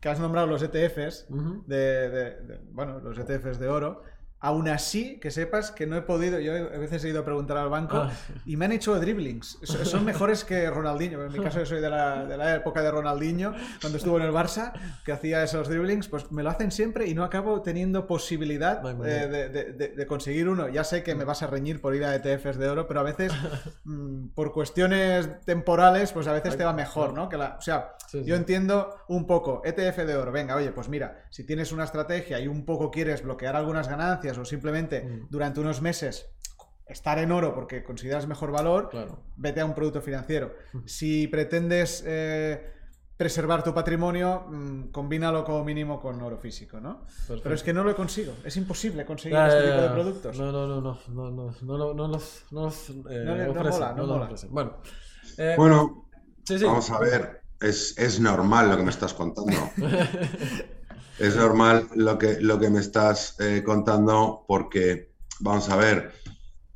que has nombrado los ETFs, de, de, bueno, los ETFs de oro, Aún así, que sepas que no he podido, yo a veces he ido a preguntar al banco ah. y me han hecho dribblings. Son mejores que Ronaldinho. En mi caso yo soy de la, de la, época de Ronaldinho, cuando estuvo en el Barça, que hacía esos dribblings, pues me lo hacen siempre y no acabo teniendo posibilidad de, de, conseguir uno. Ya sé que me vas a reñir por ir a ETFs de oro, pero a veces mm, por cuestiones temporales, pues a veces te va mejor, ¿no? Que la, o sea, yo entiendo un poco, ETF de oro, venga, oye, pues mira, si tienes una estrategia y un poco quieres bloquear algunas ganancias, o simplemente mm. durante unos meses estar en oro porque consideras mejor valor, vete a un producto financiero. Mm. Si pretendes eh, preservar tu patrimonio, mm, combínalo como mínimo con oro físico, ¿no? Pero es que no lo consigo, es imposible conseguir este tipo de productos. No, no, no, no, no, no, no, no los, no eh, Bueno, eh, bueno vamos a ver, es, es normal lo que me estás contando. Es normal lo que, lo que me estás eh, contando porque, vamos a ver,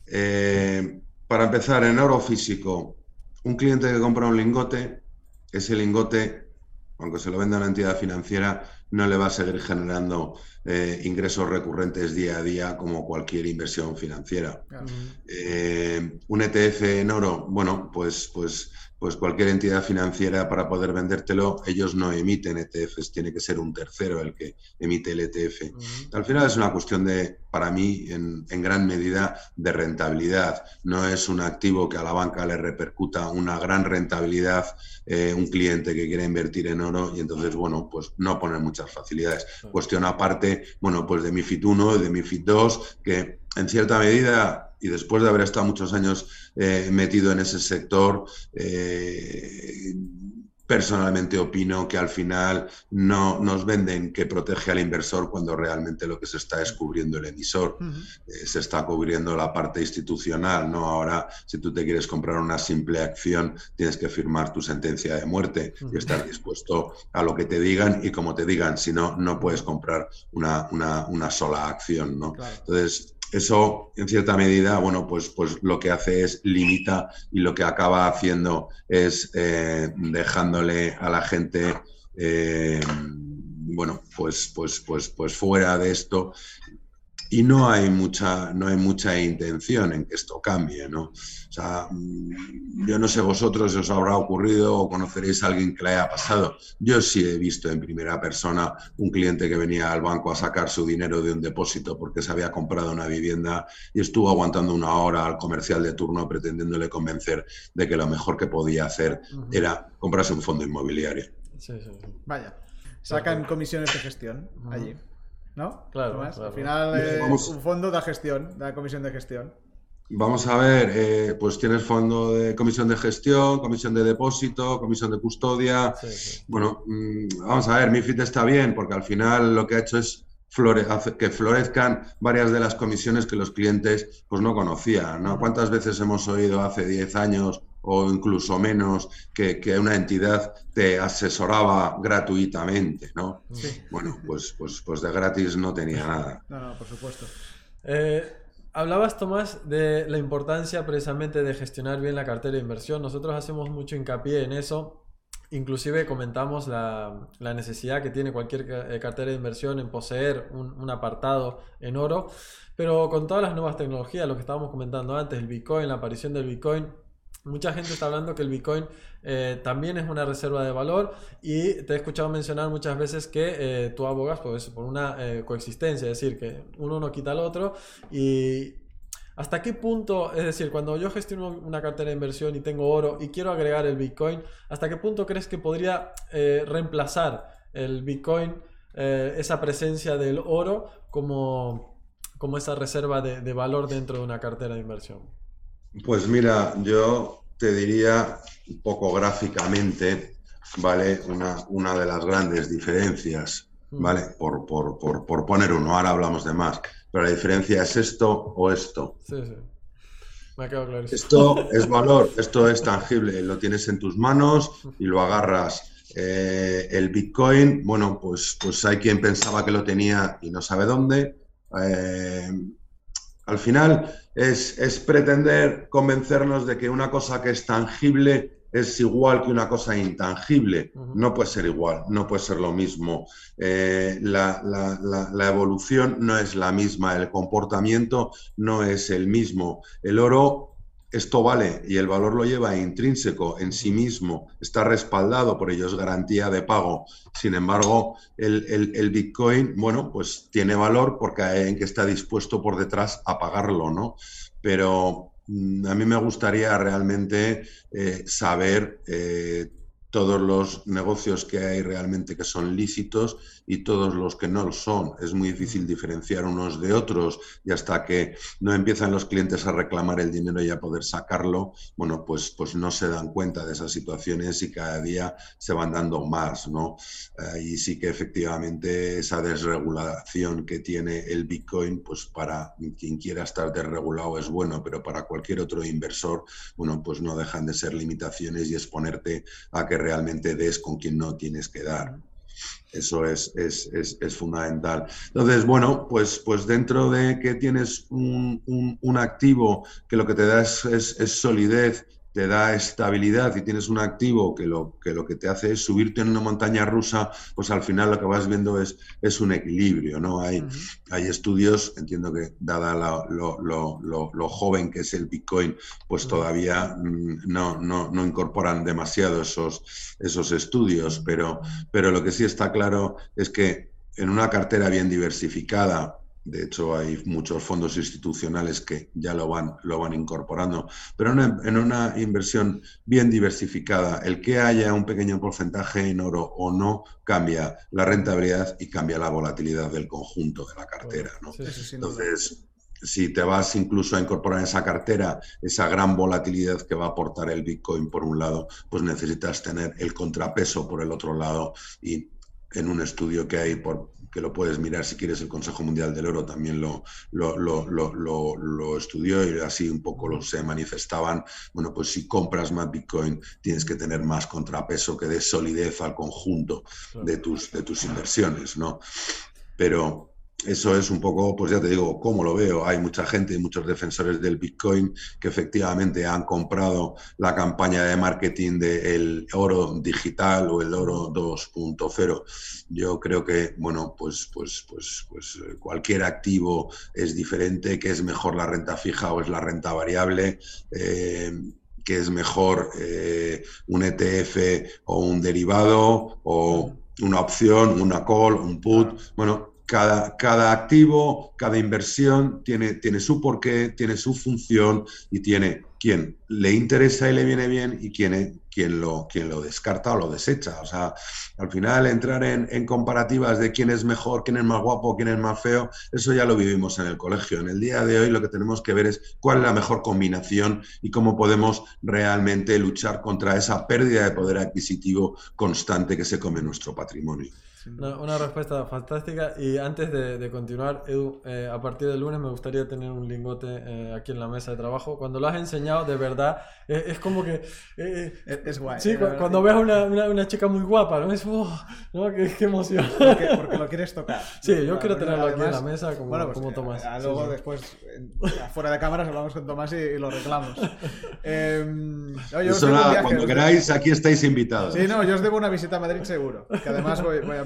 eh, para empezar, en oro físico, un cliente que compra un lingote, ese lingote, aunque se lo venda a una entidad financiera, no le va a seguir generando eh, ingresos recurrentes día a día como cualquier inversión financiera. un ETF en oro, bueno, pues, pues pues cualquier entidad financiera para poder vendértelo, ellos no emiten ETFs, tiene que ser un tercero el que emite el ETF. Al final es una cuestión de, para mí, en, gran medida, de rentabilidad. No es un activo que a la banca le repercuta una gran rentabilidad eh, un cliente que quiere invertir en oro y entonces, bueno, pues no poner muchas facilidades. Cuestión aparte, bueno, pues de MIFID 1 y de MIFID 2, que en cierta medida y después de haber estado muchos años eh, metido en ese sector, eh, personalmente opino que al final no nos venden que protege al inversor cuando realmente lo que se está es cubriendo el emisor, eh, se está cubriendo la parte institucional, ¿no? Ahora, si tú te quieres comprar una simple acción, tienes que firmar tu sentencia de muerte y estar dispuesto a lo que te digan y como te digan, si no, no puedes comprar una, una, sola acción, ¿no? Entonces, eso, en cierta medida, bueno, pues, pues lo que hace es limita y lo que acaba haciendo es eh, dejándole a la gente, eh, bueno, pues, pues, pues, pues fuera de esto y no hay mucha, no hay mucha intención en que esto cambie, ¿no? O sea, mm, yo no sé vosotros si os habrá ocurrido o conoceréis a alguien que le haya pasado. Yo sí he visto en primera persona un cliente que venía al banco a sacar su dinero de un depósito porque se había comprado una vivienda y estuvo aguantando una hora al comercial de turno pretendiéndole convencer de que lo mejor que podía hacer era comprarse un fondo inmobiliario. Sí, sí, Vaya, sacan comisiones de gestión allí. ¿No? Claro. Al final, eh, un fondo de gestión, de la comisión de gestión. Vamos a ver, eh, pues tienes fondo de comisión de gestión, comisión de depósito, comisión de custodia. Bueno, mm, vamos a ver, MIFID está bien porque al final lo que ha hecho es que florezcan varias de las comisiones que los clientes pues no conocían. ¿no? ¿Cuántas veces hemos oído hace 10 años o incluso menos que, una entidad te asesoraba gratuitamente, ¿no? Bueno, pues, pues, pues de gratis no tenía nada. No, no, por supuesto. Eh, hablabas, Tomás, de la importancia precisamente de gestionar bien la cartera de inversión. Nosotros hacemos mucho hincapié en eso. Inclusive comentamos la, necesidad que tiene cualquier eh, cartera de inversión en poseer un, un, apartado en oro, pero con todas las nuevas tecnologías, lo que estábamos comentando antes, el Bitcoin, la aparición del Bitcoin, Mucha gente está hablando que el Bitcoin eh, también es una reserva de valor y te he escuchado mencionar muchas veces que eh, tú abogas por una eh, coexistencia, es decir, que uno no quita al otro y hasta qué punto, es decir, cuando yo gestiono una cartera de inversión y tengo oro y quiero agregar el Bitcoin, ¿hasta qué punto crees que podría reemplazar el Bitcoin esa presencia del oro como, como esa reserva de valor dentro de una cartera de inversión? Pues mira, yo te diría un poco gráficamente, ¿vale? Una, una de las grandes diferencias, mm. ¿vale? Por, por, poner uno, ahora hablamos de más, pero la diferencia es esto o esto. Sí, sí. Me ha quedado claro. Esto es valor, esto es tangible, lo tienes en tus manos y lo agarras. Eh, el Bitcoin, bueno, pues, pues hay quien pensaba que lo tenía y no sabe dónde. Eh, al final es, pretender convencernos de que una cosa que es tangible es igual que una cosa intangible. No puede ser igual, no puede ser lo mismo. Eh, la, la, evolución no es la misma, el comportamiento no es el mismo. El oro esto vale y el valor lo lleva intrínseco en sí mismo, está respaldado, por ello es garantía de pago. Sin embargo, el, Bitcoin, bueno, pues tiene valor porque en que está dispuesto por detrás a pagarlo, ¿no? Pero mm, a mí me gustaría realmente eh, saber eh, todos los negocios que hay realmente que son lícitos y todos los que no lo son. Es muy difícil diferenciar unos de otros y hasta que no empiezan los clientes a reclamar el dinero y a poder sacarlo, bueno, pues, pues no se dan cuenta de esas situaciones y cada día se van dando más, ¿no? Eh, y sí que efectivamente esa desregulación que tiene el Bitcoin, pues para quien quiera estar desregulado es bueno, pero para cualquier otro inversor, bueno, pues no dejan de ser limitaciones y exponerte a que realmente des con quien no tienes que dar. Eso es, es, fundamental. Entonces, bueno, pues, pues dentro de que tienes un, un, activo que lo que te da es, solidez te da estabilidad y tienes un activo que lo, que lo que te hace es subirte en una montaña rusa, pues al final lo que vas viendo es, es un equilibrio, ¿no? Hay, hay estudios, entiendo que dada lo, lo, joven que es el Bitcoin, pues todavía mm, no, no, no, incorporan demasiado esos, esos estudios, pero, pero lo que sí está claro es que en una cartera bien diversificada, de hecho, hay muchos fondos institucionales que ya lo van, lo van incorporando. Pero en una, inversión bien diversificada, el que haya un pequeño porcentaje en oro o no cambia la rentabilidad y cambia la volatilidad del conjunto de la cartera. Entonces, si te vas incluso a incorporar en esa cartera esa gran volatilidad que va a aportar el Bitcoin por un lado, pues necesitas tener el contrapeso por el otro lado y en un estudio que hay por que lo puedes mirar si quieres, el Consejo Mundial del Oro también lo, lo, lo, estudió y así un poco lo se manifestaban. Bueno, pues si compras más Bitcoin tienes que tener más contrapeso que dé solidez al conjunto de tus, de tus inversiones, ¿no? Pero eso es un poco, pues ya te digo, cómo lo veo. Hay mucha gente y muchos defensores del Bitcoin que efectivamente han comprado la campaña de marketing del oro digital o el oro 2.0. Yo creo que, bueno, pues, pues, pues, pues eh, cualquier activo es diferente, que es mejor la renta fija o es la renta variable. Eh, que es mejor eh, un ETF o un derivado o una opción, una call, un put. Bueno, cada, cada, activo, cada inversión tiene, tiene su porqué, tiene su función y tiene quien le interesa y le viene bien y quien, quien, lo, quien lo descarta o lo desecha. O sea, al final entrar en, en, comparativas de quién es mejor, quién es más guapo, quién es más feo, eso ya lo vivimos en el colegio. En el día de hoy lo que tenemos que ver es cuál es la mejor combinación y cómo podemos realmente luchar contra esa pérdida de poder adquisitivo constante que se come nuestro patrimonio. Una, respuesta fantástica. Y antes de, continuar, Edu, eh, a partir del lunes me gustaría tener un lingote eh, aquí en la mesa de trabajo. Cuando lo has enseñado, de verdad, eh, es como que. es, guay. Sí, cuando ves a una, una, chica muy guapa, ¿no? Es. Oh, ¿no? Qué, emoción. Porque, lo quieres tocar. Sí, yo quiero tenerlo aquí en la mesa como, bueno, pues, como Tomás. luego, después, fuera de cámaras, hablamos con Tomás y, lo reclamos. Em, cuando queráis, aquí estáis invitados. Sí, no, yo os debo una visita a Madrid seguro. Que además voy, voy a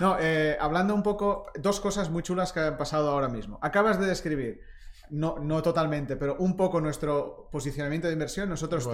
no, eh, hablando un poco, dos cosas muy chulas que han pasado ahora mismo. Acabas de describir, no, no totalmente, pero un poco nuestro posicionamiento de inversión. Nosotros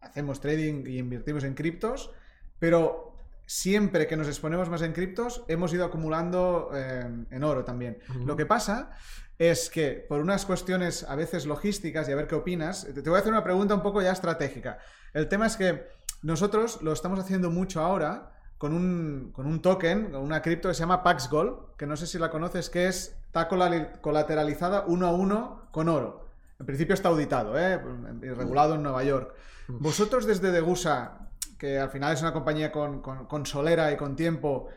hacemos trading y invertimos en criptos, pero siempre que nos exponemos más en criptos, hemos ido acumulando eh, en oro también. Lo que pasa es que por unas cuestiones a veces logísticas, y a ver qué opinas, te voy a hacer una pregunta un poco ya estratégica. El tema es que nosotros lo estamos haciendo mucho ahora con un, con un token, con una cripto que se llama PaxGold, que no sé si la conoces, que es, está colateralizada uno a uno con oro. En principio está auditado, ¿eh? y regulado en Nueva York. Vosotros desde Degusa, que al final es una compañía con, con, solera y con tiempo,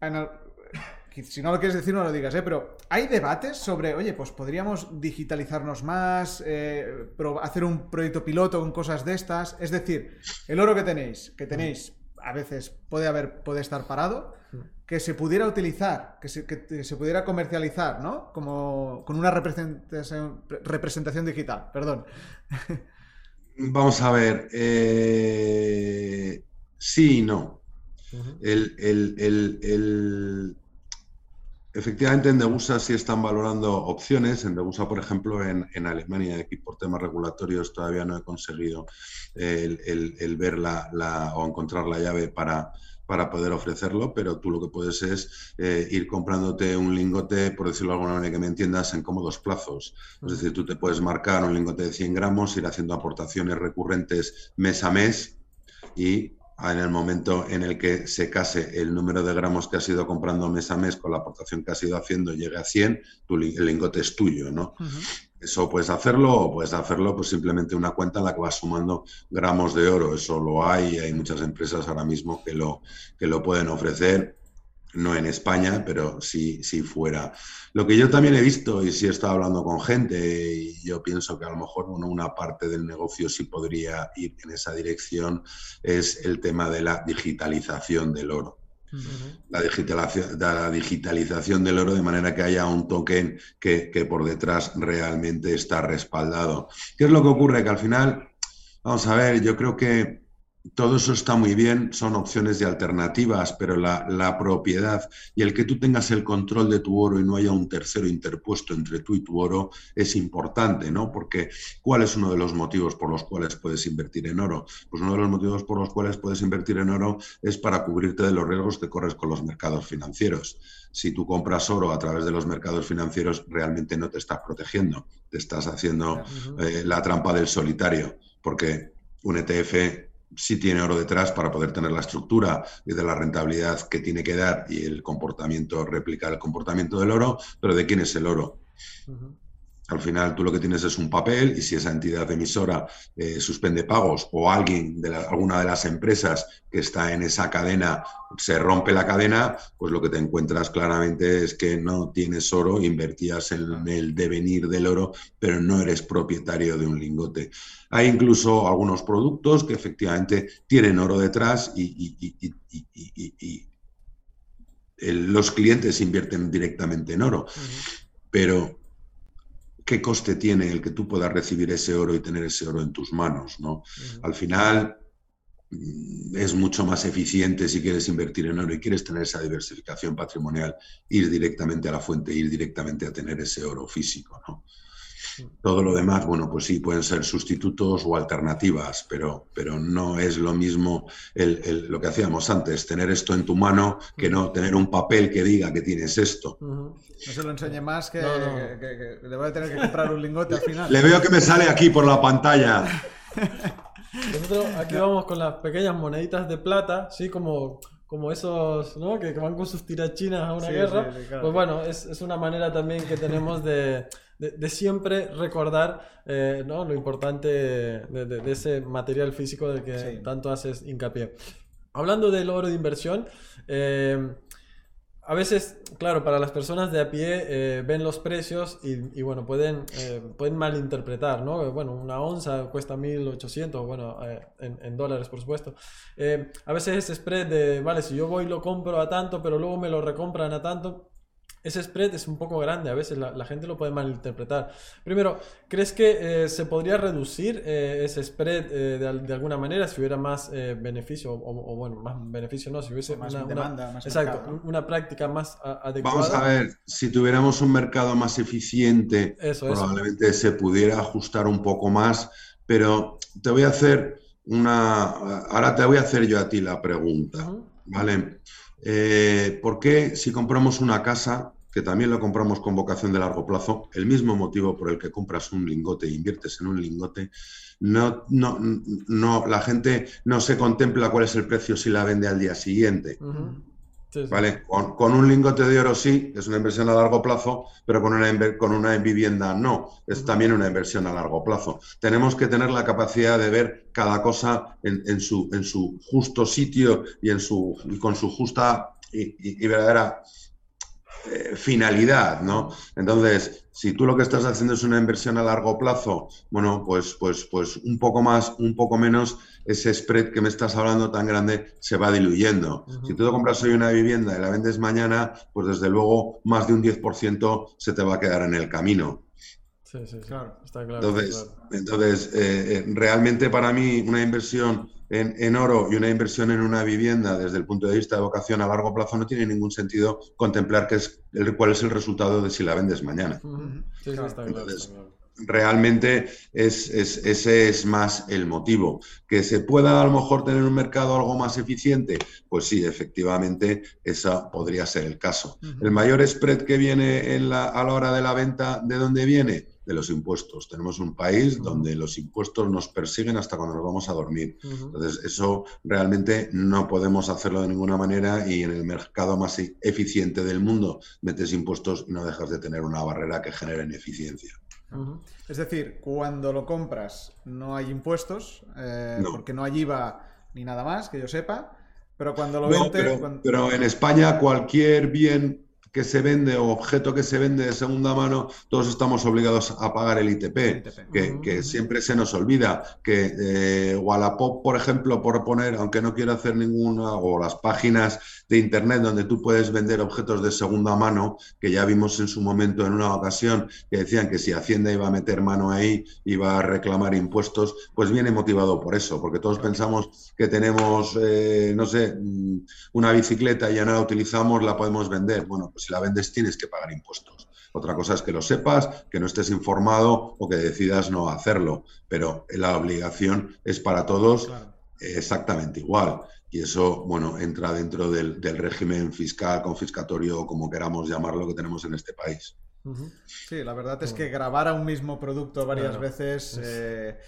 si no lo quieres decir no lo digas, ¿eh? pero hay debates sobre, oye, pues podríamos digitalizarnos más, eh, hacer un proyecto piloto con cosas de estas. Es decir, el oro que tenéis, que tenéis a veces puede haber, puede estar parado, que se pudiera utilizar, que se, que se pudiera comercializar, ¿no? Como con una representación, representación digital, perdón. Vamos a ver. Eh, sí y no. el, Efectivamente, en Degusa sí están valorando opciones. En Degusa, por ejemplo, en, Alemania, aquí por temas regulatorios todavía no he conseguido el, ver la, o encontrar la llave para, para poder ofrecerlo, pero tú lo que puedes es eh, ir comprándote un lingote, por decirlo de alguna manera que me entiendas, en cómodos plazos. Es decir, tú te puedes marcar un lingote de 100 gramos, ir haciendo aportaciones recurrentes mes a mes y en el momento en el que se case el número de gramos que has ido comprando mes a mes con la aportación que has ido haciendo llegue a 100, tu, el lingote es tuyo, ¿no? Eso puedes hacerlo o puedes hacerlo pues simplemente una cuenta en la que vas sumando gramos de oro. Eso lo hay, hay muchas empresas ahora mismo que lo, que lo pueden ofrecer no en España, pero sí, sí fuera. Lo que yo también he visto y sí he estado hablando con gente y yo pienso que a lo mejor una parte del negocio sí podría ir en esa dirección es el tema de la digitalización del oro. la, digitalización, la digitalización del oro de manera que haya un token que, que por detrás realmente está respaldado. ¿Qué es lo que ocurre? Que al final, vamos a ver, yo creo que todo eso está muy bien, son opciones de alternativas, pero la, propiedad y el que tú tengas el control de tu oro y no haya un tercero interpuesto entre tú y tu oro es importante, ¿no? Porque ¿cuál es uno de los motivos por los cuales puedes invertir en oro? Pues uno de los motivos por los cuales puedes invertir en oro es para cubrirte de los riesgos que corres con los mercados financieros. Si tú compras oro a través de los mercados financieros, realmente no te estás protegiendo, te estás haciendo eh, la trampa del solitario, porque un ETF sí tiene oro detrás para poder tener la estructura y de la rentabilidad que tiene que dar y el comportamiento, replicar el comportamiento del oro, pero ¿de quién es el oro? Al final tú lo que tienes es un papel y si esa entidad emisora eh, suspende pagos o alguien de alguna de las empresas que está en esa cadena se rompe la cadena, pues lo que te encuentras claramente es que no tienes oro, invertías en el devenir del oro, pero no eres propietario de un lingote. Hay incluso algunos productos que efectivamente tienen oro detrás y, los clientes invierten directamente en oro. Pero qué coste tiene el que tú puedas recibir ese oro y tener ese oro en tus manos, ¿no? Al final mm, es mucho más eficiente si quieres invertir en oro y quieres tener esa diversificación patrimonial, ir directamente a la fuente, ir directamente a tener ese oro físico, ¿no? Todo lo demás, bueno, pues sí, pueden ser sustitutos o alternativas, pero, pero no es lo mismo lo que hacíamos antes, tener esto en tu mano que no tener un papel que diga que tienes esto. No se lo enseñe más que, le voy a tener que comprar un lingote al final. Le veo que me sale aquí por la pantalla. Nosotros aquí vamos con las pequeñas moneditas de plata, sí, como como esos ¿no? que, van con sus tirachinas a una guerra. Pues bueno, es, es, una manera también que tenemos de, de, siempre recordar eh, ¿no? lo importante de, ese material físico del que tanto haces hincapié. Hablando del oro de inversión, eh, a veces, claro, para las personas de a pie eh, ven los precios y, bueno, pueden, pueden malinterpretar, ¿no? Bueno, una onza cuesta 1.800, bueno, en, en, dólares, por supuesto. a veces ese spread de, vale, si yo voy y lo compro a tanto, pero luego me lo recompran a tanto, ese spread es un poco grande, a veces la, gente lo puede malinterpretar. Primero, ¿crees que eh, se podría reducir eh, ese spread eh, de, alguna manera si hubiera más beneficio, o, bueno, más beneficio no, si hubiese más una, demanda, más exacto, una práctica más adecuada? Vamos a ver, si tuviéramos un mercado más eficiente, probablemente se pudiera ajustar un poco más, pero te voy a hacer una... Ahora te voy a hacer yo a ti la pregunta, ¿vale? Eh, ¿Por qué si compramos una casa, que también lo compramos con vocación de largo plazo, el mismo motivo por el que compras un lingote e inviertes en un lingote, no, no, no, la gente no se contempla cuál es el precio si la vende al día siguiente? ¿Vale? Con, un lingote de oro sí, es una inversión a largo plazo, pero con una, con una vivienda no, es también una inversión a largo plazo. Tenemos que tener la capacidad de ver cada cosa en, su, en su justo sitio y, en su, con su justa y verdadera eh, finalidad, ¿no? Entonces, si tú lo que estás haciendo es una inversión a largo plazo, bueno, pues, pues, pues un poco más, un poco menos, ese spread que me estás hablando tan grande se va diluyendo. Si tú te compras hoy una vivienda y la vendes mañana, pues desde luego más de un 10% se te va a quedar en el camino. Sí, sí, claro, está claro. Entonces, entonces eh, eh, realmente para mí una inversión en, oro y una inversión en una vivienda desde el punto de vista de vocación a largo plazo no tiene ningún sentido contemplar qué es el, cuál es el resultado de si la vendes mañana. Sí, está entonces, realmente es, ese es más el motivo. Que se pueda a lo mejor tener un mercado algo más eficiente, pues sí, efectivamente, esa podría ser el caso. El mayor spread que viene en la, a la hora de la venta, ¿de dónde viene? De los impuestos. Tenemos un país donde los impuestos nos persiguen hasta cuando nos vamos a dormir. Entonces, eso realmente no podemos hacerlo de ninguna manera y en el mercado más eficiente del mundo metes impuestos y no dejas de tener una barrera que genere ineficiencia. Es decir, cuando lo compras no hay impuestos, eh, porque no hay IVA ni nada más, que yo sepa, pero cuando lo vendes... pero en España cualquier bien que se vende o objeto que se vende de segunda mano, todos estamos obligados a pagar el ITP, Que, siempre se nos olvida, que eh, Wallapop, por ejemplo, por poner, aunque no quiero hacer ninguna, o las páginas de Internet donde tú puedes vender objetos de segunda mano, que ya vimos en su momento en una ocasión, que decían que si Hacienda iba a meter mano ahí, iba a reclamar impuestos, pues viene motivado por eso, porque todos pensamos que tenemos, eh, no sé, mm, una bicicleta y ya no la utilizamos, la podemos vender. Bueno, si la vendes tienes que pagar impuestos. Otra cosa es que lo sepas, que no estés informado o que decidas no hacerlo, pero la obligación es para todos exactamente igual. Y eso, bueno, entra dentro del, régimen fiscal, confiscatorio, como queramos llamarlo, que tenemos en este país. Sí, la verdad es que grabar a un mismo producto varias veces... Eh,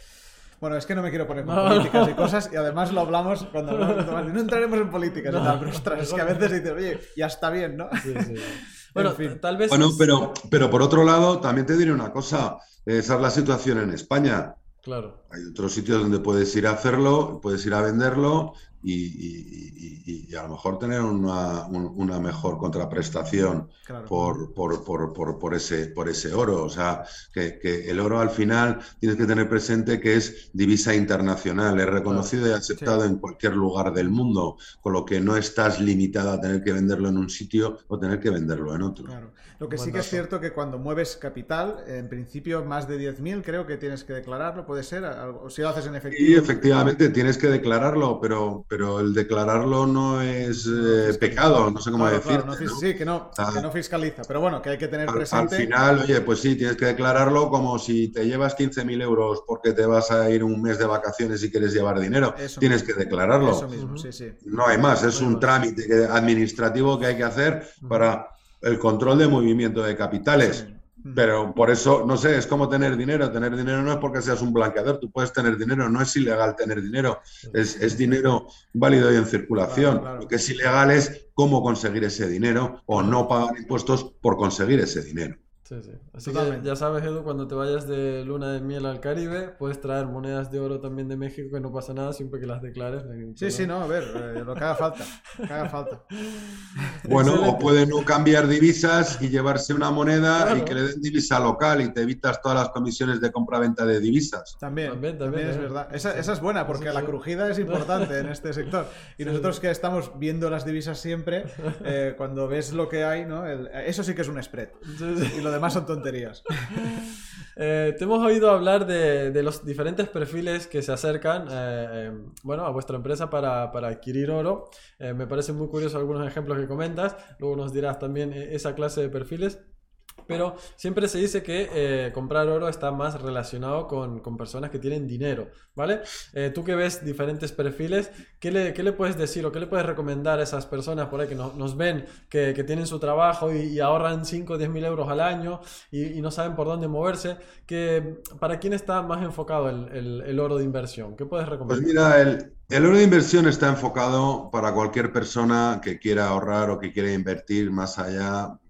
bueno, es que no me quiero poner con políticas y cosas, y además lo hablamos cuando hablamos de No entraremos en políticas y tal, pero ostras, es que a veces dices, oye, ya está bien, ¿no? Sí, sí. Bueno, tal vez. Bueno, pero, pero por otro lado, también te diré una cosa. Esa es la situación en España. Claro. Hay otros sitios donde puedes ir a hacerlo, puedes ir a venderlo y, a lo mejor tener una, una mejor contraprestación por, por, ese, por ese oro. O sea, que, el oro al final tienes que tener presente que es divisa internacional, es reconocido y aceptado en cualquier lugar del mundo, con lo que no estás limitado a tener que venderlo en un sitio o tener que venderlo en otro. Claro. Lo que sí que es cierto que cuando mueves capital, en principio más de 10.000 creo que tienes que declararlo, puede ser, o si lo haces en efectivo. Sí, efectivamente tienes que declararlo, pero pero el declararlo no es eh, pecado, no sé cómo decir. sí, que no, que no fiscaliza, pero bueno, que hay que tener presente. Al final, oye, pues sí, tienes que declararlo como si te llevas 15.000 euros porque te vas a ir un mes de vacaciones y quieres llevar dinero. tienes que declararlo. Eso mismo, sí, sí. No hay más, es un trámite administrativo que hay que hacer para el control de movimiento de capitales. Pero por eso, no sé, es como tener dinero. Tener dinero no es porque seas un blanqueador, tú puedes tener dinero, no es ilegal tener dinero, es, dinero válido y en circulación. Lo que es ilegal es cómo conseguir ese dinero o no pagar impuestos por conseguir ese dinero. Sí, sí. Así que ya sabes, Edu, cuando te vayas de luna de miel al Caribe, puedes traer monedas de oro también de México, que no pasa nada siempre que las declares. sí, sí, no, a ver, eh, lo que haga falta. que haga falta. Bueno, o puede no cambiar divisas y llevarse una moneda y que le den divisa local y te evitas todas las comisiones de compra-venta de divisas. También, también, es ¿eh? verdad. Esa, es buena porque la crujida es importante en este sector. Y nosotros que estamos viendo las divisas siempre, eh, cuando ves lo que hay, ¿no? eso sí que es un spread. Y lo más son tonterías. Eh, te hemos oído hablar de, los diferentes perfiles que se acercan eh, em, bueno, a vuestra empresa para, adquirir oro. Eh, me parecen muy curiosos algunos ejemplos que comentas. Luego nos dirás también esa clase de perfiles. Pero siempre se dice que eh, comprar oro está más relacionado con, personas que tienen dinero, ¿vale? Eh, tú que ves diferentes perfiles, ¿qué le, le, puedes decir o qué le puedes recomendar a esas personas por ahí que nos ven, que, tienen su trabajo y, ahorran 5 o 10 mil euros al año y, no saben por dónde moverse? Que, ¿Para quién está más enfocado el, oro de inversión? ¿Qué puedes recomendar? Pues mira, el, el oro de inversión está enfocado para cualquier persona que quiera ahorrar o que quiera invertir más allá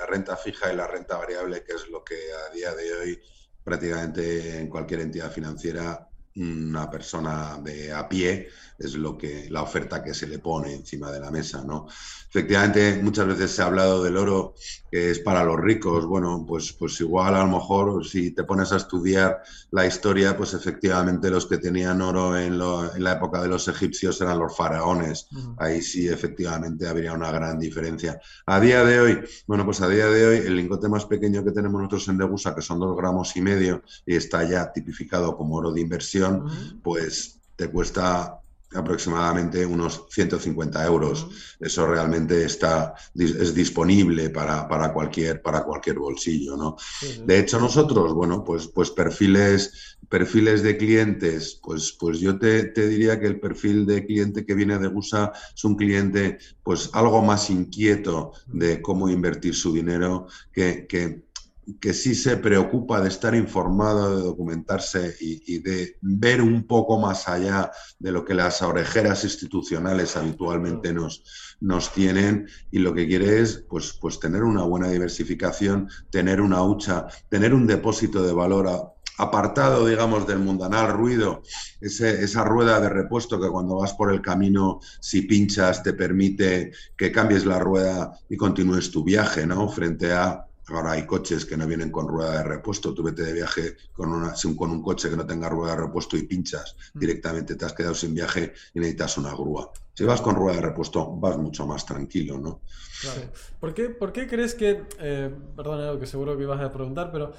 la renta fija y la renta variable, que es lo que a día de hoy prácticamente en cualquier entidad financiera una persona de a pie es lo que la oferta que se le pone encima de la mesa, ¿no? Efectivamente, muchas veces se ha hablado del oro que es para los ricos. Bueno, pues, pues igual a lo mejor si te pones a estudiar la historia, pues efectivamente los que tenían oro en, la época de los egipcios eran los faraones. Ahí sí, efectivamente, habría una gran diferencia. A día de hoy, bueno, pues a día de hoy el lingote más pequeño que tenemos nosotros en Degusa, que son dos gramos y medio, y está ya tipificado como oro de inversión, pues te cuesta aproximadamente unos 150 euros. Eso realmente está, es disponible para, para, cualquier, para cualquier bolsillo. ¿no? De hecho, nosotros, bueno, pues, pues perfiles, perfiles de clientes, pues, pues yo te, te, diría que el perfil de cliente que viene de GUSA es un cliente pues algo más inquieto de cómo invertir su dinero que, que que sí se preocupa de estar informado, de documentarse y, de ver un poco más allá de lo que las orejeras institucionales habitualmente nos, nos tienen y lo que quiere es pues, pues tener una buena diversificación, tener una hucha, tener un depósito de valor apartado, digamos, del mundanal ruido, esa rueda de repuesto que cuando vas por el camino, si pinchas, te permite que cambies la rueda y continúes tu viaje, ¿no? Frente a Ahora hay coches que no vienen con rueda de repuesto. Tú vete de viaje con, una, con un coche que no tenga rueda de repuesto y pinchas. Mm. Directamente te has quedado sin viaje y necesitas una grúa. Si vas con rueda de repuesto, vas mucho más tranquilo, ¿no? Claro. ¿Por qué, por qué crees que, eh, perdón, que seguro que ibas a preguntar, pero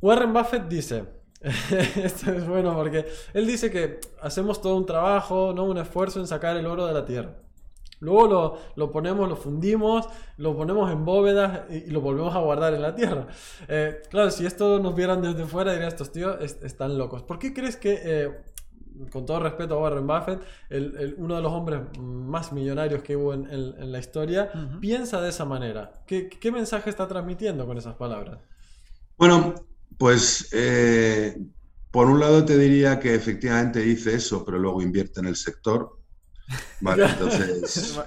Warren Buffett dice, esto es bueno porque él dice que hacemos todo un trabajo, ¿no? un esfuerzo en sacar el oro de la tierra. Luego lo, ponemos, lo fundimos, lo ponemos en bóvedas y, lo volvemos a guardar en la tierra. Eh, claro, si esto nos vieran desde fuera, dirían estos tíos están locos. ¿Por qué crees que, eh, con todo respeto a Warren Buffett, uno de los hombres más millonarios que hubo en, la historia, piensa de esa manera? ¿Qué, mensaje está transmitiendo con esas palabras? Bueno, pues eh, por un lado te diría que efectivamente dice eso, pero luego invierte en el sector Vale, entonces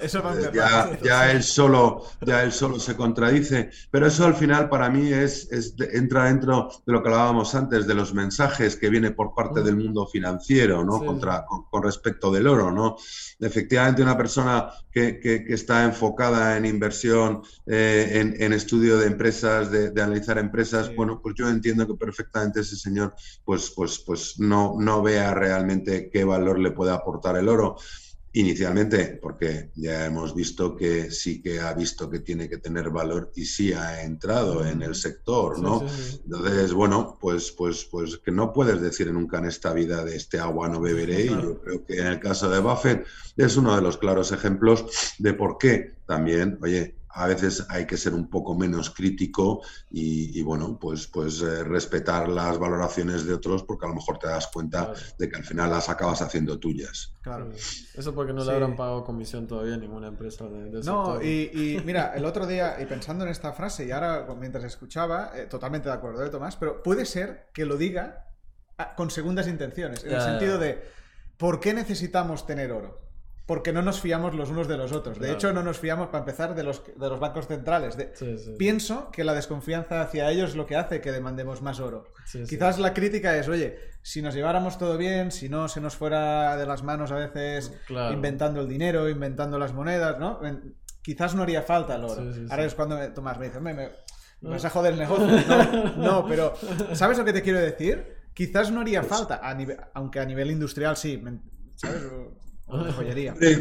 ya, ya, él solo, ya él solo se contradice, pero eso al final para mí es, entra dentro de lo que hablábamos antes, de los mensajes que viene por parte del mundo financiero, ¿no? Contra, con, respecto del oro, ¿no? Efectivamente, una persona que, que, está enfocada en inversión, eh, en, estudio de empresas, de, analizar empresas, bueno, pues yo entiendo que perfectamente ese señor pues, pues, pues no, no vea realmente qué valor le puede aportar el oro. Inicialmente, porque ya hemos visto que sí que ha visto que tiene que tener valor y sí ha entrado en el sector, ¿no? Entonces, bueno, pues, pues, pues que no puedes decir nunca en esta vida de este agua no beberé. Y yo creo que en el caso de Buffett es uno de los claros ejemplos de por qué también, oye, a veces hay que ser un poco menos crítico y, bueno, pues, pues eh, respetar las valoraciones de otros porque a lo mejor te das cuenta de que al final las acabas haciendo tuyas. Claro. Eso porque no le habrán pagado comisión todavía a ninguna empresa de, No, y, mira, el otro día, y pensando en esta frase, y ahora mientras escuchaba, eh, totalmente de acuerdo, de ¿eh, Tomás? Pero puede ser que lo diga ah, con segundas intenciones, en el sentido de, ¿por qué necesitamos tener oro? Porque no nos fiamos los unos de los otros. De hecho, no nos fiamos, para empezar, de los, de los bancos centrales. Pienso que la desconfianza hacia ellos es lo que hace que demandemos más oro. Quizás la crítica es, oye, si nos lleváramos todo bien, si no se nos fuera de las manos a veces inventando el dinero, inventando las monedas, ¿no? Quizás no haría falta el oro. Ahora es cuando Tomás me dice, me, vas a joder el negocio. No, pero ¿sabes lo que te quiero decir? Quizás no haría falta, aunque a nivel industrial sí. ¿Sabes?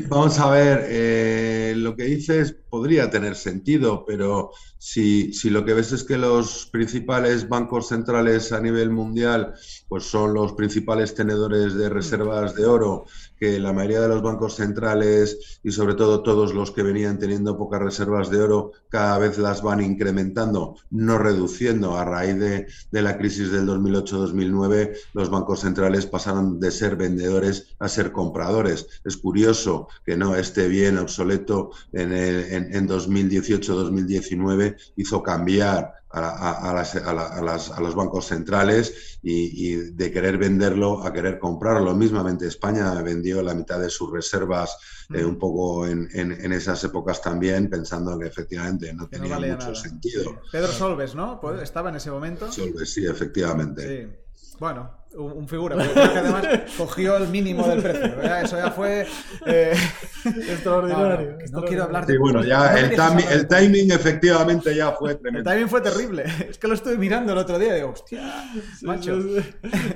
Vamos a ver, eh, lo que dices podría tener sentido, pero si, si, lo que ves es que los principales bancos centrales a nivel mundial pues son los principales tenedores de reservas de oro, que la mayoría de los bancos centrales y sobre todo todos los que venían teniendo pocas reservas de oro cada vez las van incrementando, no reduciendo. A raíz de, la crisis del 2008-2009, los bancos centrales pasaron de ser vendedores a ser compradores es curioso que no esté bien obsoleto en, en, 2018-2019, hizo cambiar a, los bancos centrales y, de querer venderlo a querer comprarlo. Mismamente España vendió la mitad de sus reservas eh, un poco en, esas épocas también, pensando que efectivamente no tenía mucho sentido. Pedro Solves, ¿no? Pues, estaba en ese momento. Solves, sí, efectivamente. Bueno, un, figura, pero creo que además cogió el mínimo del precio. Eso ya fue eh, extraordinario. No, quiero hablar de. Sí, bueno, ya el, el, timing efectivamente ya fue tremendo. El timing fue terrible. Es que lo estuve mirando el otro día y digo, hostia, macho.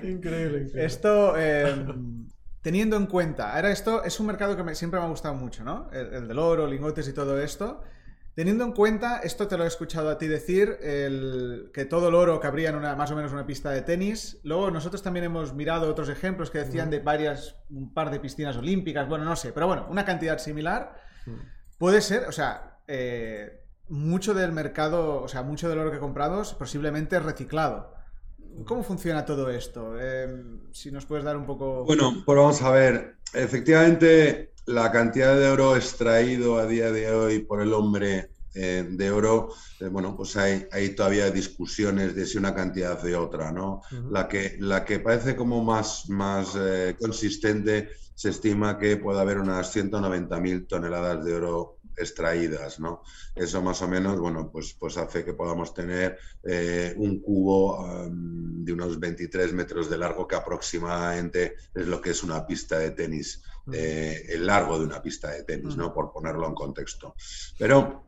increíble, Esto. Eh, teniendo en cuenta, ahora esto es un mercado que siempre me ha gustado mucho, ¿no? el del oro, lingotes y todo esto. Teniendo en cuenta, esto te lo he escuchado a ti decir, el, que todo el oro cabría en una, más o menos una pista de tenis. Luego nosotros también hemos mirado otros ejemplos que decían de varias, un par de piscinas olímpicas, bueno, no sé, pero bueno, una cantidad similar. Puede ser, o sea, eh, mucho del mercado, o sea, mucho del oro que compramos posiblemente reciclado. ¿Cómo funciona todo esto? Eh, si nos puedes dar un poco... Bueno, pues vamos a ver. Efectivamente, la cantidad de oro extraído a día de hoy por el hombre eh, de oro, eh, bueno, pues hay, hay, todavía discusiones de si una cantidad de otra, ¿no? la, que, la que parece como más, más eh, consistente, se estima que puede haber unas 190.000 toneladas de oro extraídas, ¿no? Eso más o menos, bueno, pues, pues hace que podamos tener un cubo de unos 23 metros de largo, que aproximadamente es lo que es una pista de tenis eh, el largo de una pista de tenis, ¿no? Por ponerlo en contexto. Pero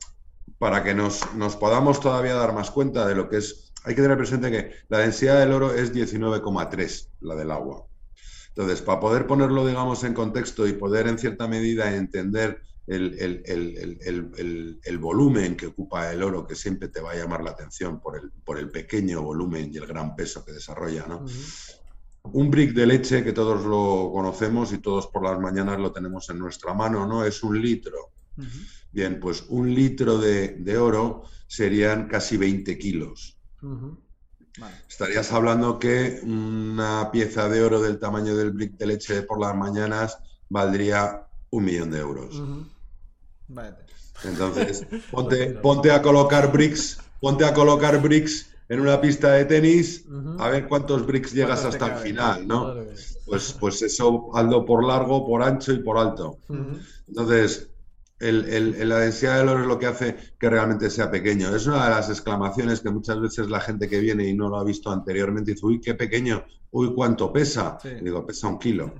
para que nos, podamos todavía dar más cuenta de lo que es, hay que tener presente que la densidad del oro es 19,3, la del agua. Entonces, para poder ponerlo, digamos, en contexto y poder en cierta medida entender el, volumen que ocupa el oro, que siempre te va a llamar la atención por el, por el pequeño volumen y el gran peso que desarrolla, ¿no? Un brick de leche que todos lo conocemos y todos por las mañanas lo tenemos en nuestra mano, ¿no? Es un litro. Bien, pues un litro de, oro serían casi 20 kilos. Estarías hablando que una pieza de oro del tamaño del brick de leche por las mañanas valdría un millón de euros. Entonces, ponte, ponte a colocar bricks, ponte a colocar bricks en una pista de tenis, a ver cuántos bricks llegas hasta el final, ¿no? Pues, pues eso hazlo por largo, por ancho y por alto. Entonces, el, la densidad del oro es lo que hace que realmente sea pequeño. Es una de las exclamaciones que muchas veces la gente que viene y no lo ha visto anteriormente dice, uy, qué pequeño, uy, cuánto pesa. digo, pesa un kilo.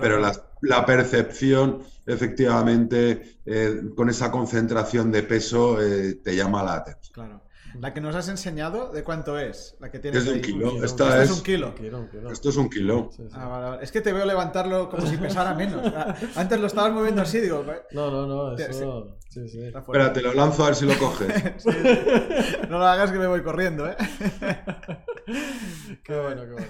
Pero la, percepción, efectivamente, eh, con esa concentración de peso, eh, te llama la atención. Claro. La que nos has enseñado, ¿de cuánto es? La que es de un kilo. Esto es, un kilo. Esto es un kilo. Ah, es que te veo levantarlo como si pesara menos. Antes lo estabas moviendo así, digo. No, no, no. Eso... Sí, sí. Espera, te lo lanzo a ver si lo coges. no lo hagas que me voy corriendo, ¿eh? qué bueno, qué bueno.